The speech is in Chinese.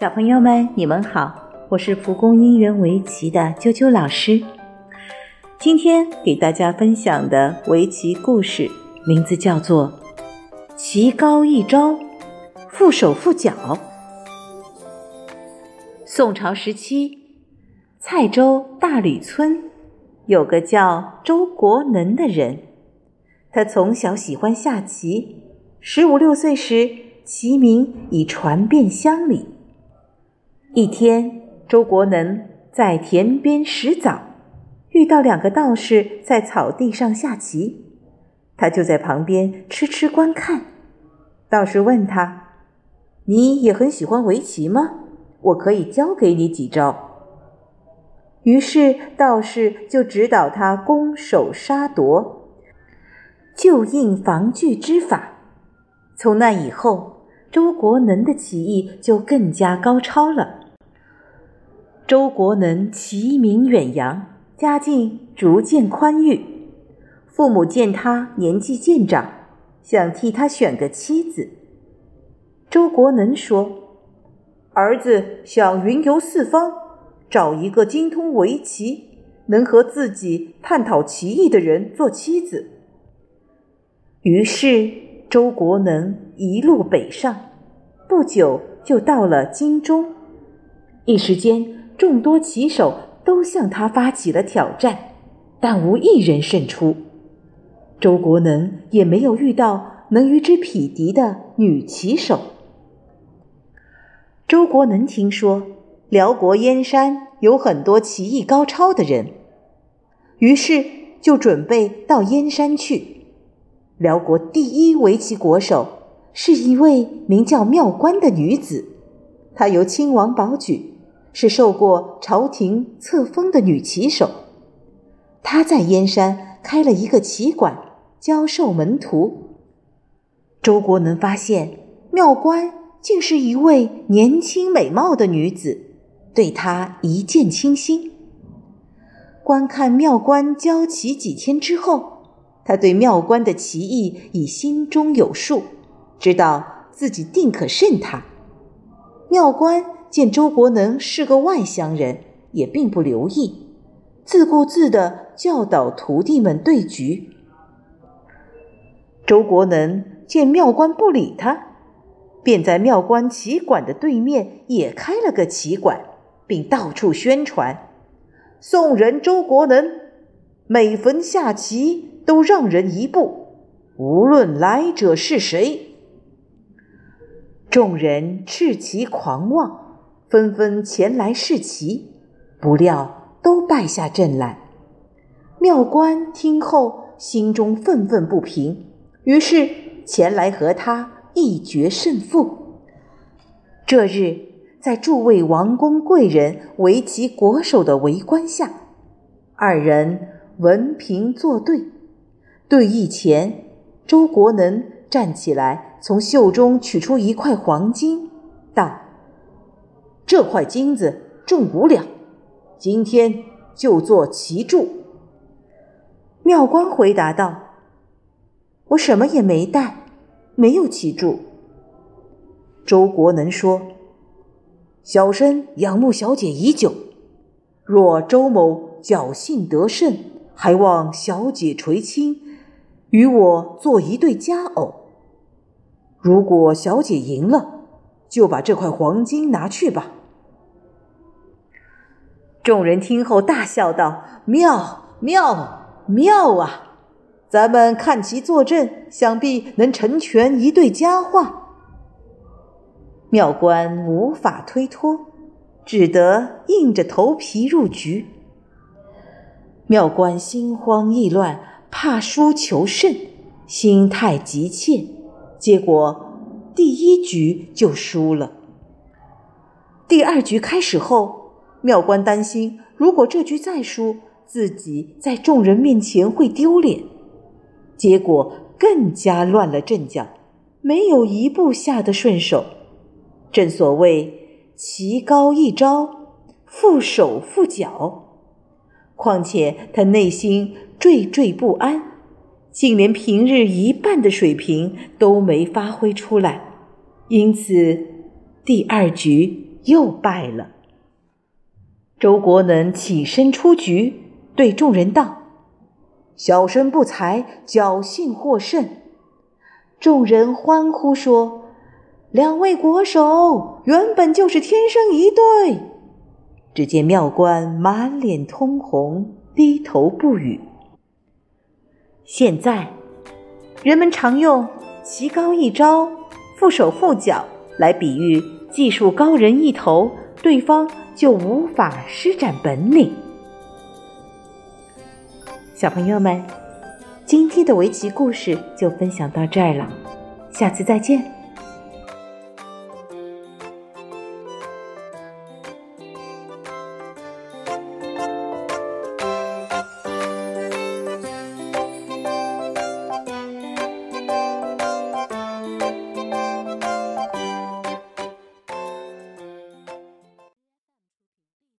小朋友们，你们好，我是蒲公英园围棋的啾啾老师。今天给大家分享的围棋故事名字叫做《棋高一招，缚手缚脚》。宋朝时期，蔡州大吕村有个叫周国能的人，他从小喜欢下棋，十五六岁时，棋名已传遍乡里。一天，周国能在田边拾枣，遇到两个道士在草地上下棋，他就在旁边痴痴观看。道士问他：“你也很喜欢围棋吗？我可以教给你几招。”于是道士就指导他攻守杀夺、就应防拒之法。从那以后，周国能的棋艺就更加高超了。周国能其名远扬，家境逐渐宽裕。父母见他年纪渐长，想替他选个妻子。周国能说：“儿子想云游四方，找一个精通围棋、能和自己探讨棋艺的人做妻子。”于是，周国能一路北上，不久就到了京中。一时间。众多棋手都向他发起了挑战，但无一人胜出。周国能也没有遇到能与之匹敌的女棋手。周国能听说辽国燕山有很多棋艺高超的人，于是就准备到燕山去。辽国第一围棋国手是一位名叫妙观的女子，她由亲王保举。是受过朝廷册封的女棋手，她在燕山开了一个棋馆，教授门徒。周国能发现妙观竟是一位年轻美貌的女子，对她一见倾心。观看妙观教棋几天之后，他对妙观的棋艺已心中有数，知道自己定可胜她。妙观。见周国能是个外乡人，也并不留意，自顾自地教导徒弟们对局。周国能见庙观不理他，便在庙观棋馆的对面也开了个棋馆，并到处宣传：“宋人周国能，每逢下棋都让人一步，无论来者是谁。”众人斥其狂妄。纷纷前来试棋，不料都败下阵来。妙观听后，心中愤愤不平，于是前来和他一决胜负。这日，在诸位王公贵人围棋国手的围观下，二人文凭作对。对弈前，周国能站起来，从袖中取出一块黄金，道。这块金子重五两，今天就做旗柱。妙光回答道：“我什么也没带，没有旗柱。”周国能说：“小生仰慕小姐已久，若周某侥幸得胜，还望小姐垂青，与我做一对佳偶。如果小姐赢了，就把这块黄金拿去吧。”众人听后大笑道：“妙妙妙啊！咱们看棋坐阵，想必能成全一对佳话。”妙官无法推脱，只得硬着头皮入局。妙官心慌意乱，怕输求胜，心态急切，结果第一局就输了。第二局开始后。妙观担心，如果这局再输，自己在众人面前会丢脸，结果更加乱了阵脚，没有一步下得顺手。正所谓“棋高一招，负手负脚”，况且他内心惴惴不安，竟连平日一半的水平都没发挥出来，因此第二局又败了。周国能起身出局，对众人道：“小生不才，侥幸获胜。”众人欢呼说：“两位国手原本就是天生一对。”只见妙观满脸通红，低头不语。现在，人们常用“棋高一招，缚手缚脚”来比喻技术高人一头，对方就无法施展本领。小朋友们，今天的围棋故事就分享到这儿了，下次再见。